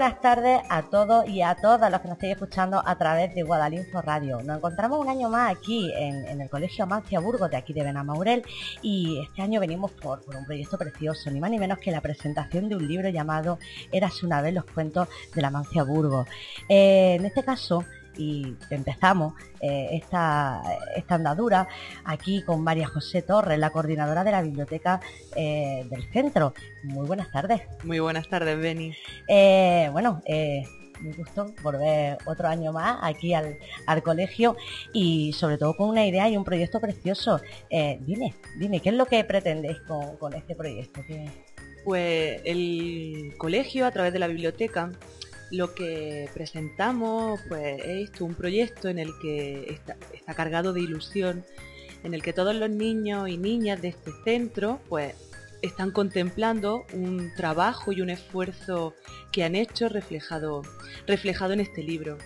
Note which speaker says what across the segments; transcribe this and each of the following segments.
Speaker 1: buenas tardes a todos y a todas los que nos estéis escuchando a través de Guadalinfo Radio. Nos encontramos un año más aquí en, el Colegio Amancia Burgos de aquí de Benamaurel y este año venimos por, un proyecto precioso, ni más ni menos que la presentación de un libro llamado Eras una vez los cuentos de la Mancia Burgos. Eh, en este caso y empezamos eh, esta, esta, andadura aquí con María José Torres, la coordinadora de la biblioteca eh, del centro. Muy buenas tardes.
Speaker 2: Muy buenas tardes, Beni.
Speaker 1: Eh, bueno, me gustó volver otro año más aquí al, colegio y sobre todo con una idea y un proyecto precioso. dime, dime, ¿qué es lo que pretendéis con, este proyecto?
Speaker 2: Pues el colegio a través de la biblioteca lo que presentamos pues, es un proyecto en el que está, cargado de ilusión, en el que todos los niños y niñas de este centro pues, están contemplando un trabajo y un esfuerzo que han hecho reflejado, reflejado en este libro.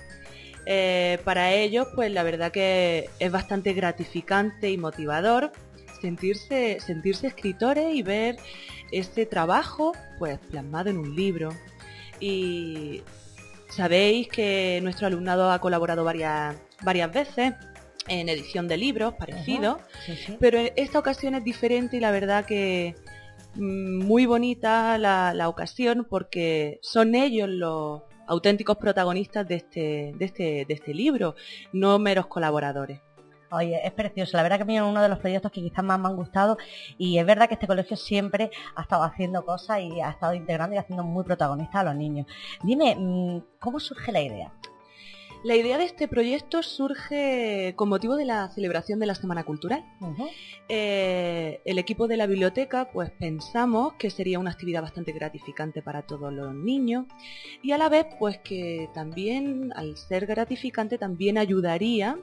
Speaker 2: Eh, para ellos, pues la verdad que es bastante gratificante y motivador sentirse, sentirse escritores y ver este trabajo pues plasmado en un libro, y sabéis que nuestro alumnado ha colaborado varias, varias veces en edición de libros parecidos, pero esta ocasión es diferente y la verdad que mm, muy bonita la, ocasión porque son ellos los auténticos protagonistas de este, de este, de este libro, no meros colaboradores.
Speaker 1: Oye, es precioso. La verdad que a mí es uno de los proyectos que quizás más me han gustado y es verdad que este colegio siempre ha estado haciendo cosas y ha estado integrando y haciendo muy protagonistas a los niños. Dime, mm, ¿cómo surge la idea?
Speaker 2: La idea de este proyecto surge con motivo de la celebración de la Semana Cultural. Eh, el equipo de la biblioteca pues pensamos que sería una actividad bastante gratificante para todos los niños y a la vez pues que también al ser gratificante también ayudaría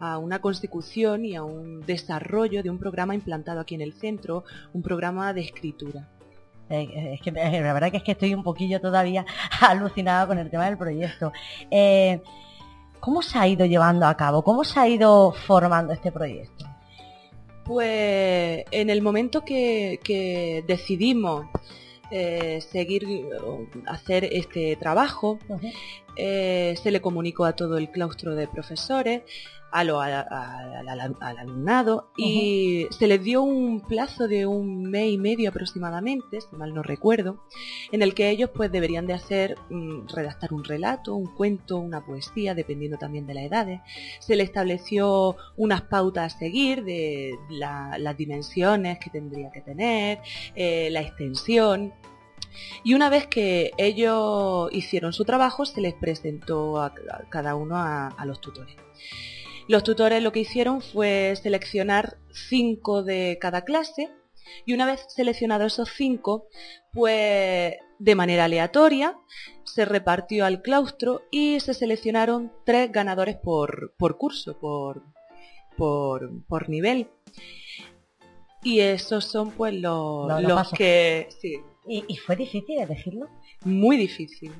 Speaker 2: a una consecución y a un desarrollo de un programa implantado aquí en el centro, un programa de escritura.
Speaker 1: Eh, es que la verdad que es que estoy un poquillo todavía alucinada con el tema del proyecto. Eh, ¿Cómo se ha ido llevando a cabo? ¿Cómo se ha ido formando este proyecto?
Speaker 2: Pues en el momento que, decidimos eh, seguir hacer este trabajo, eh, se le comunicó a todo el claustro de profesores, al alumnado y se les dio un plazo de un mes y medio aproximadamente, si mal no recuerdo, en el que ellos pues deberían de hacer, mm, redactar un relato, un cuento, una poesía, dependiendo también de las edades. Se le estableció unas pautas a seguir de las dimensiones que tendría que tener, eh, la extensión, y una vez que ellos hicieron su trabajo, se les presentó a, cada uno a, los tutores. Los tutores lo que hicieron fue seleccionar cinco de cada clase y una vez seleccionados esos cinco, pues de manera aleatoria se repartió al claustro y se seleccionaron tres ganadores por, curso, por, por, nivel. Y esos son pues los, que...
Speaker 1: ¿Y, ¿Y fue difícil elegirlo?
Speaker 2: Muy difícil.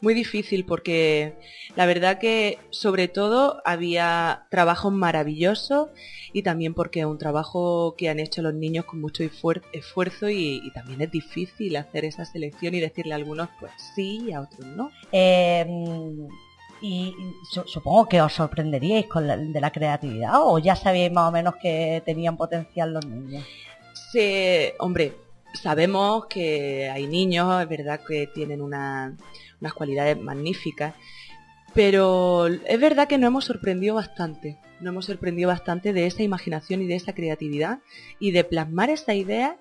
Speaker 2: Muy difícil porque la verdad que sobre todo había trabajo maravilloso y también porque es un trabajo que han hecho los niños con mucho esfuerzo y, también es difícil hacer esa selección y decirle a algunos pues sí y a otros no.
Speaker 1: Em, y supongo que os sorprenderíais con la, de la creatividad o ya sabíais más o menos que tenían potencial los niños.
Speaker 2: Sí, hombre, sabemos que hay niños, es verdad que tienen una unas cualidades magníficas. Pero es verdad que nos hemos sorprendido bastante, nos hemos sorprendido bastante de esa imaginación y de esa creatividad y de plasmar esa idea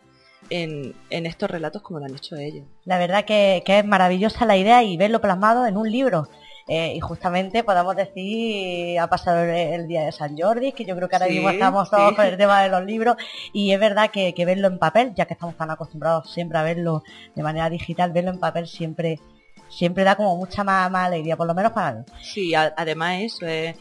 Speaker 2: en, estos relatos como lo han hecho ellos.
Speaker 1: La verdad que, es maravillosa la idea y verlo plasmado en un libro. Eh, y justamente podemos decir, ha pasado el, día de San Jordi, que yo creo que ahora mismo estamos todos con el tema de los libros, y es verdad que, que, verlo en papel, ya que estamos tan acostumbrados siempre a verlo de manera digital, verlo en papel siempre siempre da como mucha más, alegría, por lo menos para mí.
Speaker 2: Sí, además eso es,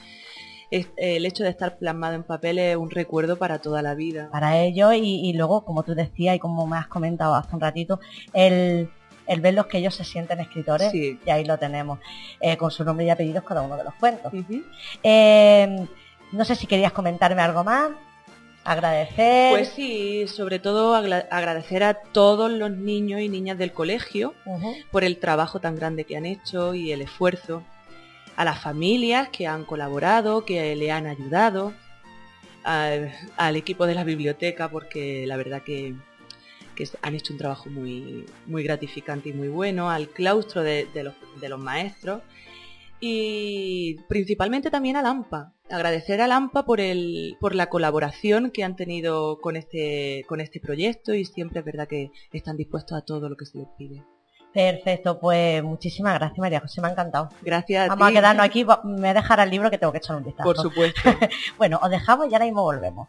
Speaker 2: el hecho de estar plasmado en papel es un recuerdo para toda la vida.
Speaker 1: Para ellos y, luego, como tú decías y como me has comentado hace un ratito, el, el ver los que ellos se sienten escritores, y ahí lo tenemos, eh, con su nombre y apellidos cada uno de los cuentos. Eh, no sé si querías comentarme algo más. Agradecer.
Speaker 2: Pues sí, sobre todo agradecer a todos los niños y niñas del colegio por el trabajo tan grande que han hecho y el esfuerzo. A las familias que han colaborado, que le han ayudado. Al, equipo de la biblioteca, porque la verdad que, han hecho un trabajo muy, muy gratificante y muy bueno. Al claustro de, los, de los maestros y principalmente también a Lampa. Agradecer a Lampa por, el, por la colaboración que han tenido con este, con este proyecto y siempre es verdad que están dispuestos a todo lo que se les pide.
Speaker 1: Perfecto, pues muchísimas gracias María José, me ha encantado.
Speaker 2: Gracias.
Speaker 1: Vamos a, quedarnos aquí, me dejará el libro que tengo que echar un vistazo.
Speaker 2: Por supuesto.
Speaker 1: bueno, os dejamos y ahora mismo volvemos.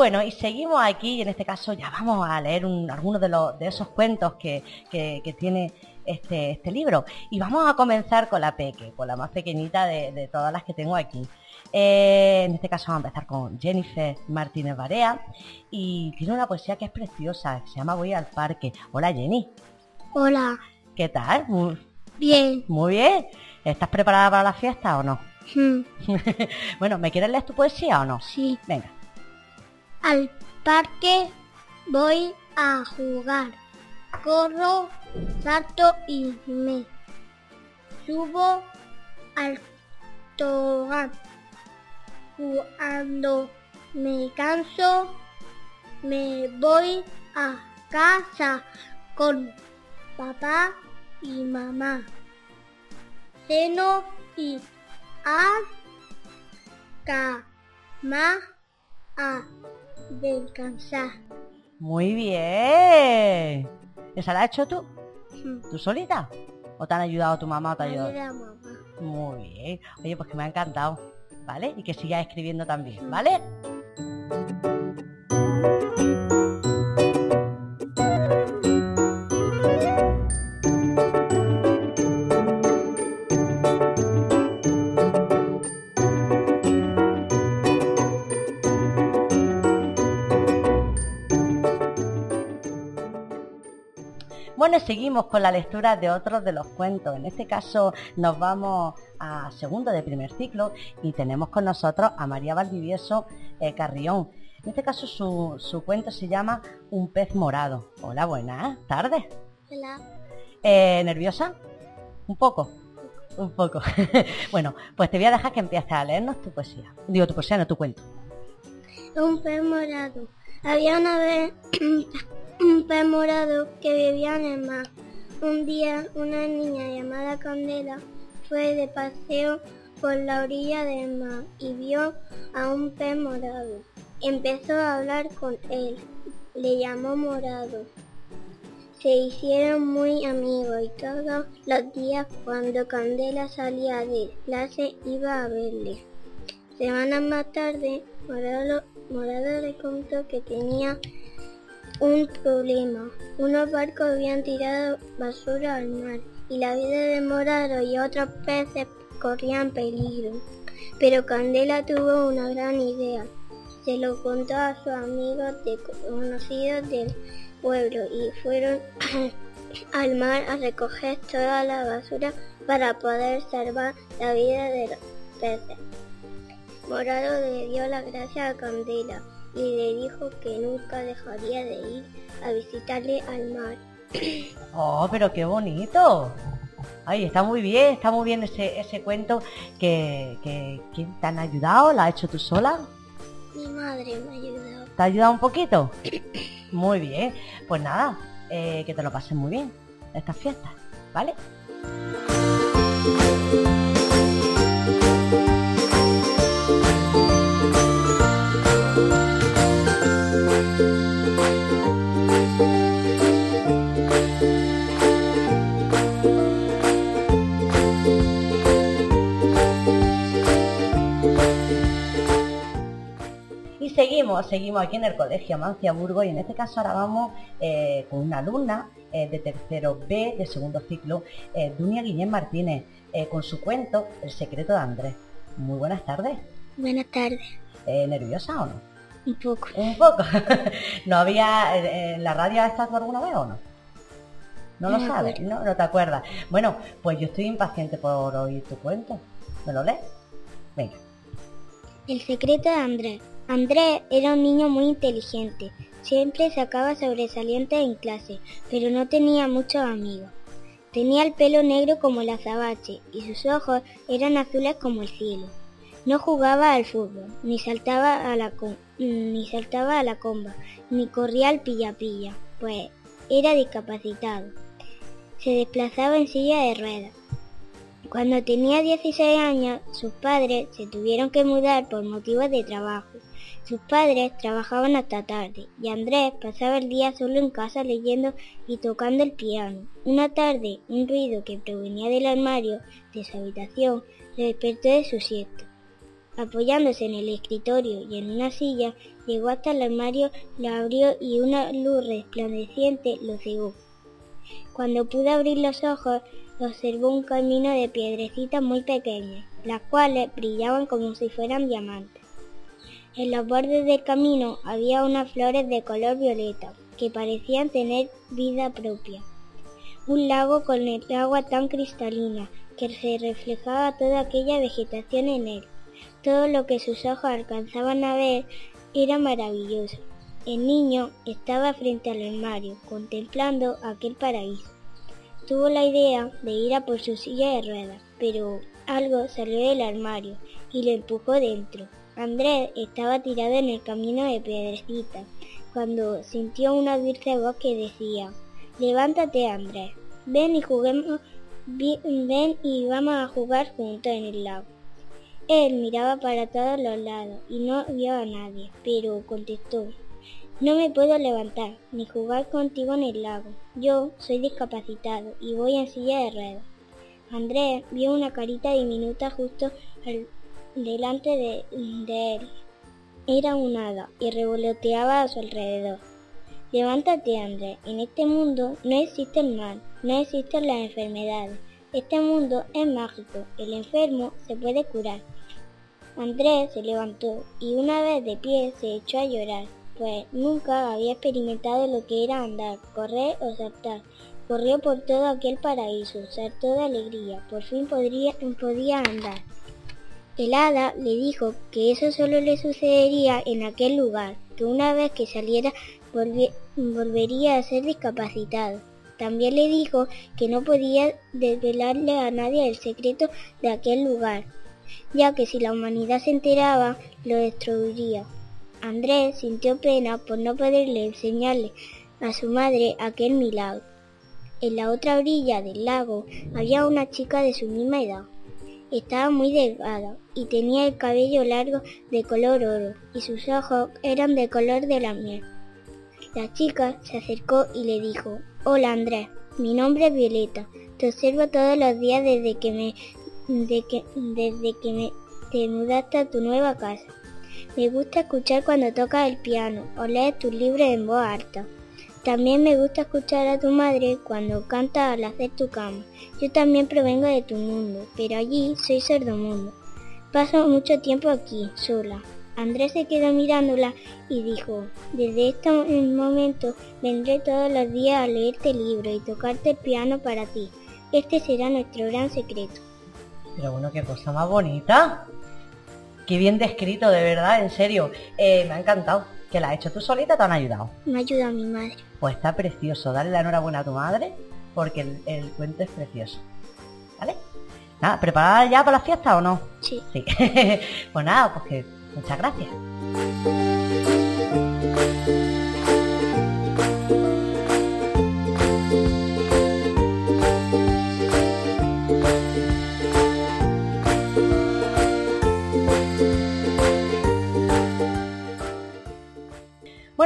Speaker 1: Bueno, y seguimos aquí, y en este caso ya vamos a leer algunos de, los, de esos cuentos que, tiene este, este, libro. Y vamos a comenzar con la Peque, con la más pequeñita de, todas las que tengo aquí. Eh, en este caso vamos a empezar con Jennifer Martínez Barea y tiene una poesía que es preciosa, se llama Voy al parque. Hola Jenny.
Speaker 3: Hola.
Speaker 1: ¿Qué tal?
Speaker 3: bien.
Speaker 1: Muy bien. ¿Estás preparada para la fiesta o no? Bueno, ¿me quieres leer tu poesía o no?
Speaker 3: Sí.
Speaker 1: Venga.
Speaker 3: Al parque voy a jugar. Corro, salto y me subo al tobogán. Cuando me canso, me voy a casa con papá y mamá. Ceno y a cama a descansar.
Speaker 1: Muy bien. ¿Esa la has hecho tú? ¿Tú solita? ¿O te han ayudado tu mamá o te ha ayudado? Muy bien. Oye, pues que me ha encantado. ¿Vale? Y que sigas escribiendo también, ¿vale? Bueno, seguimos con la lectura de otros de los cuentos. En este caso nos vamos a segundo de primer ciclo y tenemos con nosotros a María Valdivieso eh, Carrión. En este caso su, cuento se llama Un pez morado. Hola, buenas tardes.
Speaker 3: Hola.
Speaker 1: Eh, ¿Nerviosa? Un poco. Un poco. bueno, pues te voy a dejar que empieces a leernos tu poesía. Digo tu poesía, no tu cuento.
Speaker 3: Un pez morado. Había una vez un pez morado que vivía en el mar. Un día una niña llamada Candela fue de paseo por la orilla del mar y vio a un pez morado. Empezó a hablar con él, le llamó morado. Se hicieron muy amigos y todos los días cuando Candela salía de clase iba a verle. Semanas más tarde, Morado, morado le contó que tenía un problema. Unos barcos habían tirado basura al mar y la vida de Morado y otros peces corrían peligro. Pero Candela tuvo una gran idea. Se lo contó a sus amigos conocidos del pueblo y fueron al mar a recoger toda la basura para poder salvar la vida de los peces. Morado le dio la gracia a Candela y le dijo que nunca dejaría de ir a visitarle al mar.
Speaker 1: ¡Oh, pero qué bonito! Ay, está muy bien, está muy bien ese, ese cuento que, que ¿quién te han ayudado? ¿La has hecho tú sola?
Speaker 3: Mi madre me ha ayudado.
Speaker 1: ¿Te ha ayudado un poquito? Muy bien. Pues nada, eh, que te lo pases muy bien estas fiestas, ¿vale? Seguimos, seguimos aquí en el Colegio Mancia Burgos y en este caso ahora vamos eh, con una alumna eh, de tercero B de segundo ciclo, eh, Dunia Guillén Martínez, con su cuento El secreto de Andrés. Muy buenas tardes.
Speaker 3: Buenas tardes.
Speaker 1: ¿Nerviosa o no?
Speaker 3: Un poco.
Speaker 1: Un poco. ¿No había en la radio estado alguna vez o no? No, lo sabes, ¿no? No te acuerdas. Bueno, pues yo estoy impaciente por oír tu cuento. ¿Me lo lees? Venga.
Speaker 3: El secreto de Andrés. Andrés era un niño muy inteligente. Siempre sacaba sobresalientes en clase, pero no tenía muchos amigos. Tenía el pelo negro como la azabache y sus ojos eran azules como el cielo. No jugaba al fútbol, ni saltaba a la, ni saltaba a la comba, ni corría al pilla-pilla, pues era discapacitado. Se desplazaba en silla de ruedas cuando tenía 16 años, sus padres se tuvieron que mudar por motivos de trabajo. Sus padres trabajaban hasta tarde y Andrés pasaba el día solo en casa leyendo y tocando el piano. Una tarde, un ruido que provenía del armario de su habitación le despertó de su siesta. Apoyándose en el escritorio y en una silla, llegó hasta el armario, lo abrió y una luz resplandeciente lo cegó. Cuando pudo abrir los ojos, observó un camino de piedrecitas muy pequeñas, las cuales brillaban como si fueran diamantes. En los bordes del camino había unas flores de color violeta, que parecían tener vida propia. Un lago con el agua tan cristalina que se reflejaba toda aquella vegetación en él. Todo lo que sus ojos alcanzaban a ver era maravilloso. El niño estaba frente al armario, contemplando aquel paraíso tuvo la idea de ir a por su silla de ruedas, pero algo salió del armario y lo empujó dentro. Andrés estaba tirado en el camino de piedrecita cuando sintió una dulce voz que decía Levántate Andrés, ven y ven y vamos a jugar juntos en el lago. Él miraba para todos los lados y no vio a nadie, pero contestó no me puedo levantar ni jugar contigo en el lago. Yo soy discapacitado y voy en silla de ruedas. Andrés vio una carita diminuta justo delante de, él. Era un hada y revoloteaba a su alrededor. Levántate, Andrés. En este mundo no existe el mal, no existen las enfermedades. Este mundo es mágico. El enfermo se puede curar. Andrés se levantó y una vez de pie se echó a llorar pues nunca había experimentado lo que era andar, correr o saltar. Corrió por todo aquel paraíso, saltó de alegría, por fin podría, podía andar. El hada le dijo que eso solo le sucedería en aquel lugar, que una vez que saliera volvería a ser discapacitado. También le dijo que no podía desvelarle a nadie el secreto de aquel lugar, ya que si la humanidad se enteraba, lo destruiría. Andrés sintió pena por no poderle enseñarle a su madre aquel milagro. En la otra orilla del lago había una chica de su misma edad. Estaba muy delgada y tenía el cabello largo de color oro y sus ojos eran de color de la miel. La chica se acercó y le dijo, Hola Andrés, mi nombre es Violeta. Te observo todos los días desde que me, que, desde que me te mudaste a tu nueva casa. Me gusta escuchar cuando tocas el piano o lees tus libros en voz alta. También me gusta escuchar a tu madre cuando canta al hacer tu cama. Yo también provengo de tu mundo, pero allí soy sordomundo. Paso mucho tiempo aquí, sola. Andrés se quedó mirándola y dijo, desde este momento vendré todos los días a leerte el libro y tocarte el piano para ti. Este será nuestro gran secreto.
Speaker 1: Pero bueno, qué cosa más bonita. Qué bien descrito, de verdad, en serio. Eh, me ha encantado. ¿Que la has hecho tú solita te han ayudado?
Speaker 3: Me ayuda mi madre.
Speaker 1: Pues está precioso. Dale la enhorabuena a tu madre porque el, cuento es precioso. ¿Vale? Nada, ¿preparada ya para la fiesta o no?
Speaker 3: Sí.
Speaker 1: Sí. pues nada, pues que muchas gracias.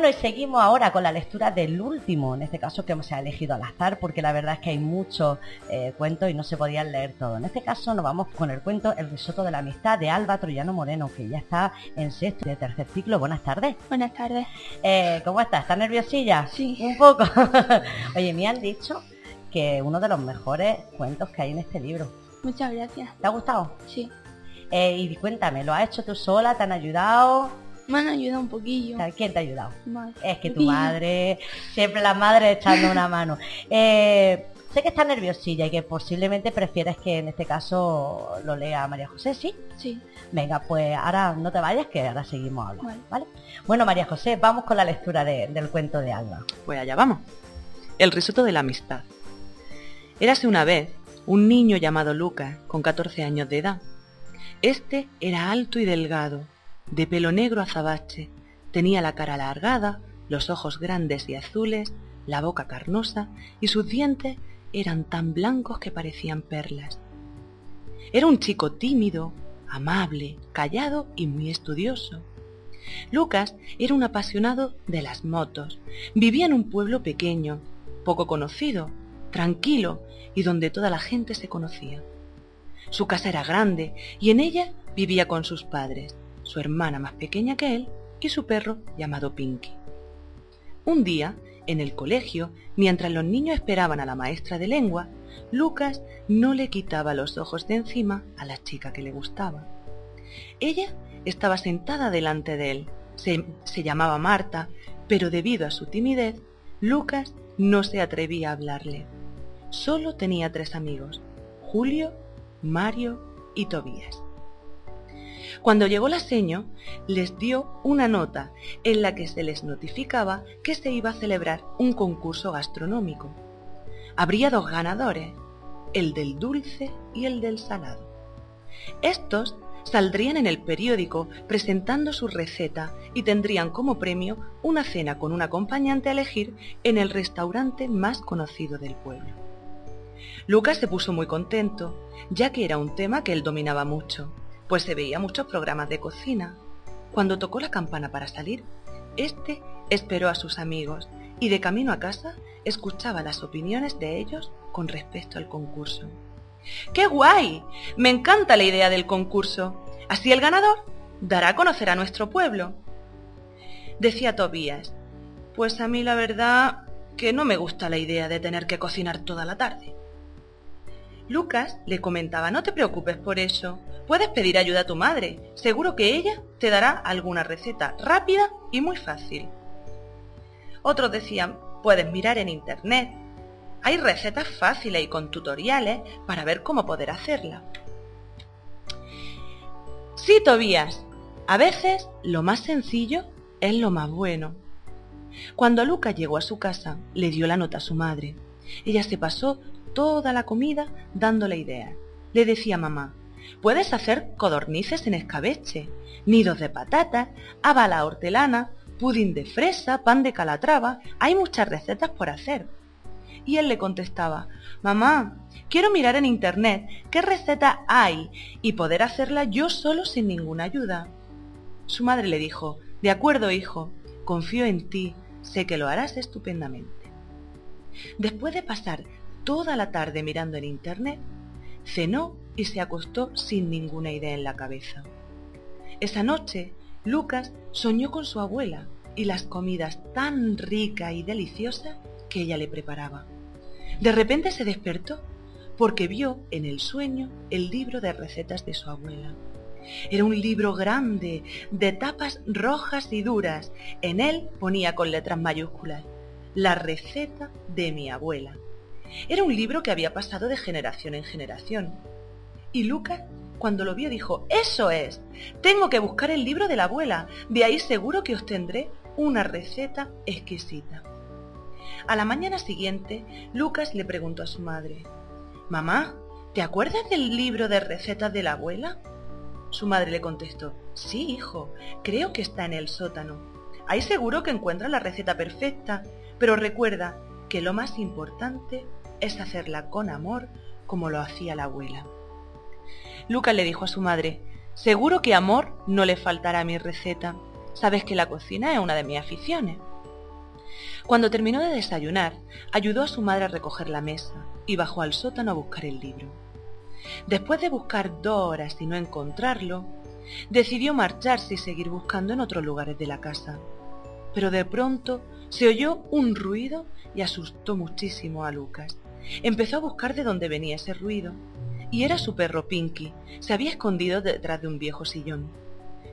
Speaker 1: Bueno, y seguimos ahora con la lectura del último, en este caso que hemos elegido al azar, porque la verdad es que hay muchos eh, cuentos y no se podían leer todos. En este caso nos vamos con el cuento El risotto de la amistad de Alba Troyano Moreno, que ya está en sexto de tercer ciclo. Buenas tardes.
Speaker 4: Buenas tardes.
Speaker 1: Eh, ¿Cómo estás? ¿Estás nerviosilla?
Speaker 4: Sí.
Speaker 1: Un poco. Oye, me han dicho que uno de los mejores cuentos que hay en este libro.
Speaker 4: Muchas gracias.
Speaker 1: ¿Te ha gustado?
Speaker 4: Sí.
Speaker 1: Eh, y cuéntame, ¿lo has hecho tú sola? ¿Te han ayudado?
Speaker 4: Me han ayudado un poquillo.
Speaker 1: ¿Quién te ha ayudado? Es que tu madre, siempre la madre echando una mano. Eh, sé que está nerviosilla y que posiblemente prefieres que en este caso lo lea María José, ¿sí?
Speaker 4: Sí.
Speaker 1: Venga, pues ahora no te vayas que ahora seguimos hablando,
Speaker 4: Vale.
Speaker 1: ¿vale? Bueno, María José, vamos con la lectura de- del cuento de Alba.
Speaker 2: Pues allá vamos. El risotto de la amistad. Érase una vez un niño llamado Lucas, con 14 años de edad. Este era alto y delgado, de pelo negro azabache, tenía la cara alargada, los ojos grandes y azules, la boca carnosa y sus dientes eran tan blancos que parecían perlas. Era un chico tímido, amable, callado y muy estudioso. Lucas era un apasionado de las motos. Vivía en un pueblo pequeño, poco conocido, tranquilo y donde toda la gente se conocía. Su casa era grande y en ella vivía con sus padres, su hermana más pequeña que él y su perro llamado Pinky. Un día, en el colegio, mientras los niños esperaban a la maestra de lengua, Lucas no le quitaba los ojos de encima a la chica que le gustaba. Ella estaba sentada delante de él. Se, se llamaba Marta, pero debido a su timidez, Lucas no se atrevía a hablarle. Solo tenía tres amigos, Julio, Mario y Tobías. Cuando llegó la seño, les dio una nota en la que se les notificaba que se iba a celebrar un concurso gastronómico. Habría dos ganadores, el del dulce y el del salado. Estos saldrían en el periódico presentando su receta y tendrían como premio una cena con un acompañante a elegir en el restaurante más conocido del pueblo. Lucas se puso muy contento, ya que era un tema que él dominaba mucho, pues se veía muchos programas de cocina. Cuando tocó la campana para salir, este esperó a sus amigos y de camino a casa escuchaba las opiniones de ellos con respecto al concurso. ¡Qué guay! Me encanta la idea del concurso. Así el ganador dará a conocer a nuestro pueblo. Decía Tobías, pues a mí la verdad que no me gusta la idea de tener que cocinar toda la tarde. Lucas le comentaba, no te preocupes por eso, puedes pedir ayuda a tu madre, seguro que ella te dará alguna receta rápida y muy fácil. Otros decían, puedes mirar en internet, hay recetas fáciles y con tutoriales para ver cómo poder hacerla. Sí, Tobías, a veces lo más sencillo es lo más bueno. Cuando Lucas llegó a su casa, le dio la nota a su madre. Ella se pasó toda la comida dándole ideas. Le decía mamá, puedes hacer codornices en escabeche, nidos de patatas, haba la hortelana, pudín de fresa, pan de calatrava, hay muchas recetas por hacer. Y él le contestaba, mamá, quiero mirar en internet qué receta hay y poder hacerla yo solo sin ninguna ayuda. Su madre le dijo, de acuerdo, hijo, confío en ti, sé que lo harás estupendamente. Después de pasar toda la tarde mirando en internet, cenó y se acostó sin ninguna idea en la cabeza. Esa noche, Lucas soñó con su abuela y las comidas tan ricas y deliciosas que ella le preparaba. De repente se despertó porque vio en el sueño el libro de recetas de su abuela. Era un libro grande, de tapas rojas y duras. En él ponía con letras mayúsculas, la receta de mi abuela. Era un libro que había pasado de generación en generación. Y Lucas, cuando lo vio, dijo, eso es, tengo que buscar el libro de la abuela, de ahí seguro que obtendré una receta exquisita. A la mañana siguiente, Lucas le preguntó a su madre, Mamá, ¿te acuerdas del libro de recetas de la abuela? Su madre le contestó, Sí, hijo, creo que está en el sótano. Ahí seguro que encuentras la receta perfecta, pero recuerda que lo más importante es hacerla con amor como lo hacía la abuela. Lucas le dijo a su madre, Seguro que amor no le faltará a mi receta. Sabes que la cocina es una de mis aficiones. Cuando terminó de desayunar, ayudó a su madre a recoger la mesa y bajó al sótano a buscar el libro. Después de buscar dos horas y no encontrarlo, decidió marcharse y seguir buscando en otros lugares de la casa. Pero de pronto se oyó un ruido y asustó muchísimo a Lucas. Empezó a buscar de dónde venía ese ruido, y era su perro Pinky. Se había escondido detrás de un viejo sillón.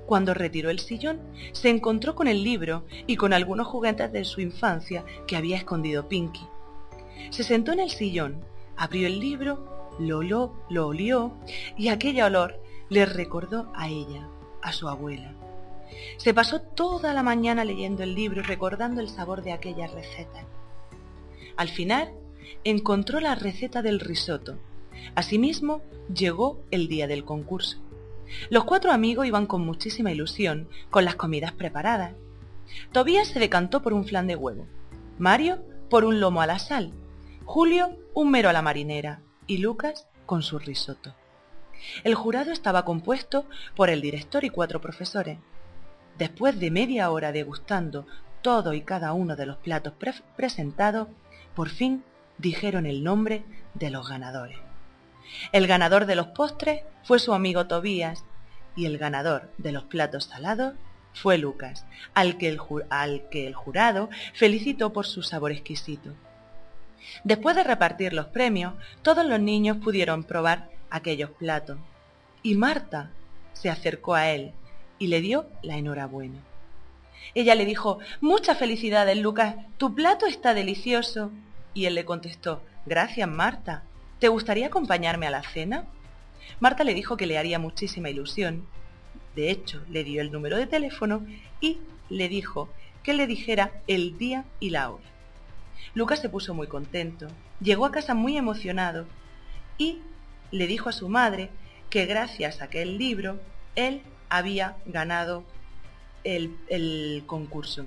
Speaker 2: Cuando retiró el sillón, se encontró con el libro y con algunos juguetes de su infancia que había escondido Pinky. Se sentó en el sillón, abrió el libro, lo, lo, lo olió y aquel olor le recordó a ella, a su abuela. Se pasó toda la mañana leyendo el libro y recordando el sabor de aquellas recetas. Al final, encontró la receta del risotto. Asimismo, llegó el día del concurso. Los cuatro amigos iban con muchísima ilusión, con las comidas preparadas. Tobías se decantó por un flan de huevo, Mario por un lomo a la sal, Julio un mero a la marinera y Lucas con su risotto. El jurado estaba compuesto por el director y cuatro profesores. Después de media hora degustando todo y cada uno de los platos presentados, por fin dijeron el nombre de los ganadores. El ganador de los postres fue su amigo Tobías y el ganador de los platos salados fue Lucas, al que el, jurado felicitó por su sabor exquisito. Después de repartir los premios, todos los niños pudieron probar aquellos platos. Y Marta se acercó a él y le dio la enhorabuena. Ella le dijo, muchas felicidades, Lucas, tu plato está delicioso. Y él le contestó, gracias, Marta. ¿Te gustaría acompañarme a la cena? Marta le dijo que le haría muchísima ilusión. De hecho, le dio el número de teléfono y le dijo que le dijera el día y la hora. Lucas se puso muy contento. Llegó a casa muy emocionado y le dijo a su madre que gracias a aquel libro él había ganado el, concurso.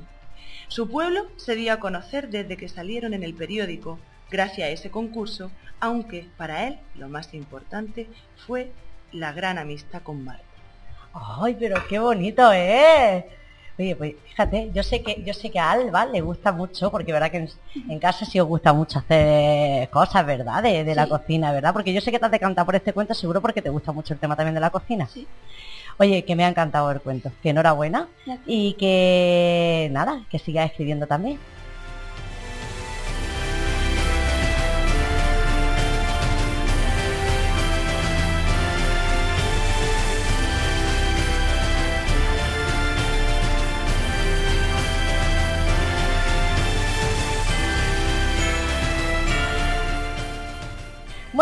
Speaker 2: Su pueblo se dio a conocer desde que salieron en el periódico gracias a ese concurso, aunque para él lo más importante fue la gran amistad con Marta.
Speaker 1: ¡Ay, pero qué bonito es! Oye, pues fíjate, yo sé que yo sé que a Alba le gusta mucho, porque verdad que en, casa sí os gusta mucho hacer cosas, ¿verdad? De, la cocina, ¿verdad? Porque yo sé que te has decantado por este cuento, seguro porque te gusta mucho el tema también de la cocina. Sí. Oye, que me ha encantado el cuento, que enhorabuena y que nada, que sigas escribiendo también.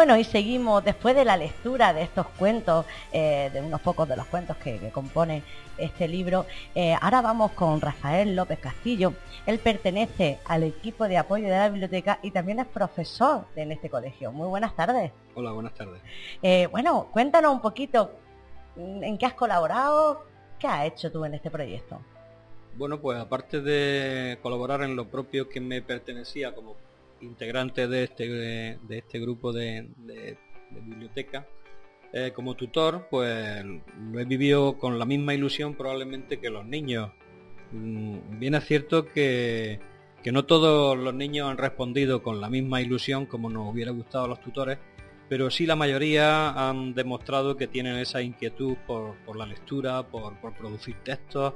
Speaker 1: Bueno, y seguimos después de la lectura de estos cuentos, eh, de unos pocos de los cuentos que, que compone este libro. Eh, ahora vamos con Rafael López Castillo. Él pertenece al equipo de apoyo de la biblioteca y también es profesor en este colegio. Muy buenas tardes.
Speaker 5: Hola, buenas tardes.
Speaker 1: Eh, bueno, cuéntanos un poquito mm, en qué has colaborado, qué has hecho tú en este proyecto.
Speaker 5: Bueno, pues aparte de colaborar en lo propio que me pertenecía como integrante de este, de, este grupo de, biblioteca, eh, como tutor, pues lo he vivido con la misma ilusión probablemente que los niños. Mm, bien es cierto que, que no todos los niños han respondido con la misma ilusión como nos hubiera gustado a los tutores, pero sí la mayoría han demostrado que tienen esa inquietud por, la lectura, por, producir textos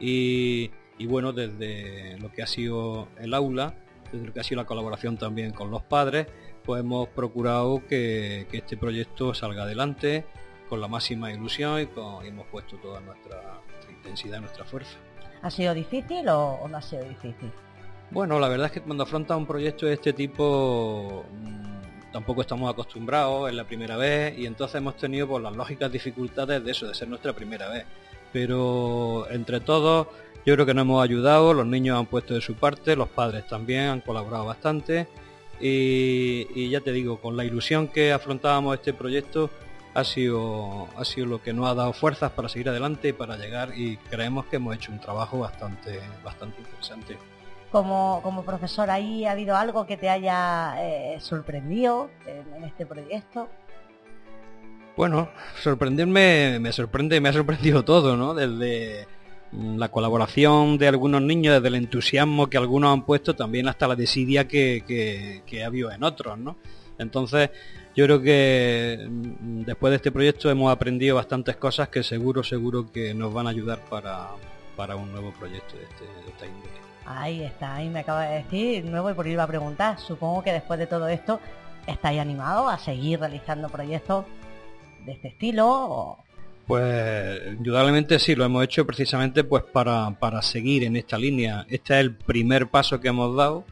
Speaker 5: y, y, bueno, desde lo que ha sido el aula, desde lo que ha sido la colaboración también con los padres, pues hemos procurado que, este proyecto salga adelante con la máxima ilusión y, hemos puesto toda nuestra, intensidad nuestra fuerza.
Speaker 1: ¿Ha sido difícil o, no ha sido difícil?
Speaker 5: Bueno, la verdad es que cuando afronta un proyecto de este tipo mm, tampoco estamos acostumbrados, es la primera vez y entonces hemos tenido pues, las lógicas dificultades de eso, de ser nuestra primera vez. Pero entre todos yo creo que nos hemos ayudado, los niños han puesto de su parte, los padres también han colaborado bastante y, ya te digo, con la ilusión que afrontábamos este proyecto ha sido, ha sido lo que nos ha dado fuerzas para seguir adelante y para llegar y creemos que hemos hecho un trabajo bastante, bastante interesante.
Speaker 1: Como, como profesor, ¿ahí ha habido algo que te haya eh, sorprendido en, este proyecto?
Speaker 5: Bueno, sorprenderme me sorprende, me ha sorprendido todo, ¿no? Desde mm, la colaboración de algunos niños, desde el entusiasmo que algunos han puesto, también hasta la desidia que, que, que ha habido en otros, ¿no? Entonces, yo creo que mm, después de este proyecto hemos aprendido bastantes cosas que seguro, seguro que nos van a ayudar para, para un nuevo proyecto de, este, de esta.
Speaker 1: Ahí está, ahí me acaba de decir, nuevo y por ir a preguntar. Supongo que después de todo esto estáis animados a seguir realizando proyectos de este estilo.
Speaker 5: Pues indudablemente sí, lo hemos hecho precisamente pues para, para seguir en esta línea. Este es el primer paso que hemos dado.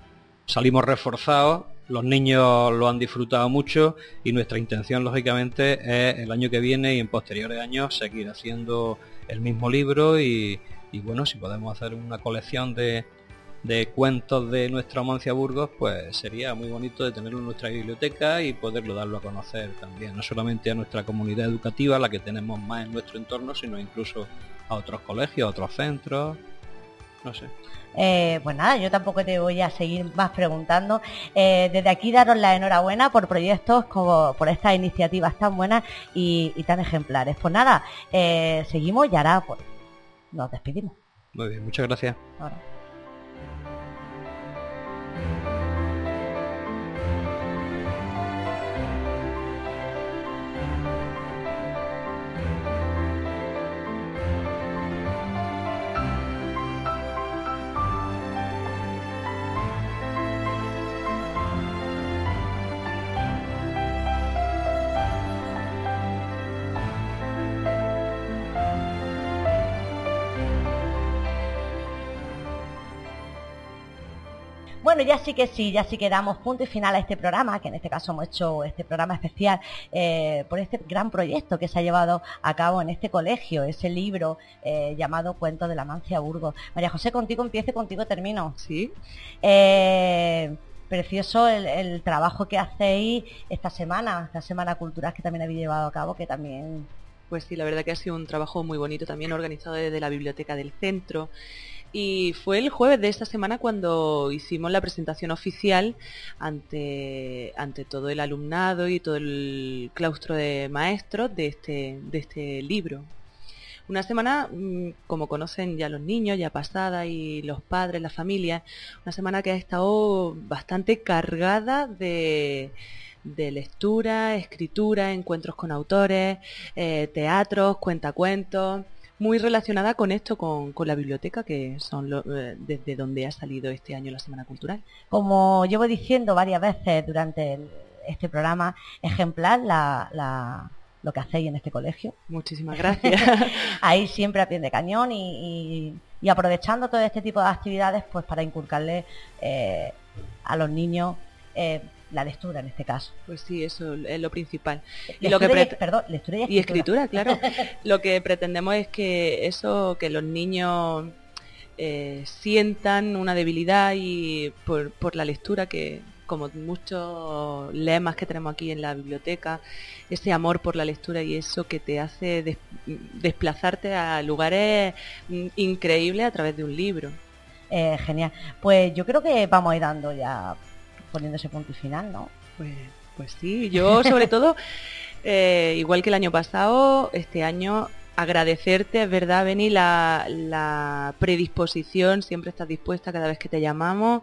Speaker 5: Salimos reforzados, los niños lo han disfrutado mucho y nuestra intención lógicamente es el año que viene y en posteriores años seguir haciendo el mismo libro y, y bueno, si podemos hacer una colección de, de cuentos de nuestra Mancia Burgos, pues sería muy bonito de tenerlo en nuestra biblioteca y poderlo darlo a conocer también, no solamente a nuestra comunidad educativa, la que tenemos más en nuestro entorno, sino incluso a otros colegios, a otros centros, no sé.
Speaker 1: Eh, pues nada, yo tampoco te voy a seguir más preguntando. Eh, desde aquí daros la enhorabuena por proyectos como por estas iniciativas tan buenas y, y tan ejemplares. Pues nada, eh, seguimos y ahora pues, nos despedimos.
Speaker 5: Muy bien, muchas gracias.
Speaker 1: Ahora. Bueno, ya sí que sí, ya sí que damos punto y final a este programa, que en este caso hemos hecho este programa especial eh, por este gran proyecto que se ha llevado a cabo en este colegio, ese libro eh, llamado Cuentos de la Mancia Burgos. María José, contigo empiezo, contigo termino.
Speaker 2: Sí.
Speaker 1: Eh, precioso el, el trabajo que hacéis esta semana, esta semana cultural que también habéis llevado a cabo, que también
Speaker 2: Pues sí, la verdad que ha sido un trabajo muy bonito también organizado desde la biblioteca del centro. Y fue el jueves de esta semana cuando hicimos la presentación oficial ante, ante todo el alumnado y todo el claustro de maestros de este, de este libro. Una semana, mm, como conocen ya los niños, ya pasada, y los padres, la familia, una semana que ha estado bastante cargada de, de lectura, escritura, encuentros con autores, eh, teatros, cuentacuentos, muy relacionada con esto, con, con la biblioteca, que son lo- eh, desde donde ha salido este año la Semana Cultural.
Speaker 1: Como llevo diciendo varias veces durante el- este programa, ejemplar la, la- lo que hacéis en este colegio.
Speaker 2: Muchísimas gracias.
Speaker 1: Ahí siempre a pie de cañón y, y- y aprovechando todo este tipo de actividades pues para inculcarle eh, a los niños eh, la lectura en este caso.
Speaker 2: pues sí, eso es lo principal. Y lo que
Speaker 1: perdón, y
Speaker 2: Y escritura. claro. Lo que pretendemos es que eso, que los niños eh, sientan una debilidad y por, por la lectura que como muchos lemas que tenemos aquí en la biblioteca, ese amor por la lectura y eso que te hace des- desplazarte a lugares mm, increíbles a través de un libro.
Speaker 1: Eh, genial. Pues yo creo que vamos a ir dando ya poniendo ese punto y final, ¿no?
Speaker 2: Pues, pues sí, yo sobre todo, eh, igual que el año pasado, este año agradecerte, es verdad, Beni, la, la predisposición, siempre estás dispuesta cada vez que te llamamos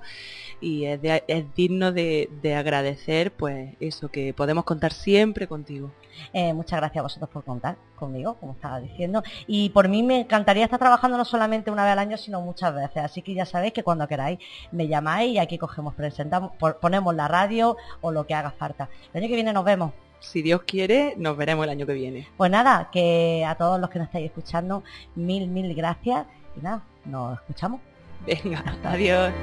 Speaker 2: y es, de- es digno de, de agradecer, pues eso, que podemos contar siempre contigo.
Speaker 1: Eh, muchas gracias a vosotros por contar conmigo, como estaba diciendo. Y por mí me encantaría estar trabajando no solamente una vez al año, sino muchas veces. Así que ya sabéis que cuando queráis me llamáis y aquí cogemos, presentamos, por- ponemos la radio o lo que haga falta. El año que viene nos vemos.
Speaker 2: Si Dios quiere, nos veremos el año que viene.
Speaker 1: Pues nada, que a todos los que nos estáis escuchando, mil, mil gracias. Y nada, nos escuchamos.
Speaker 2: Venga, adiós.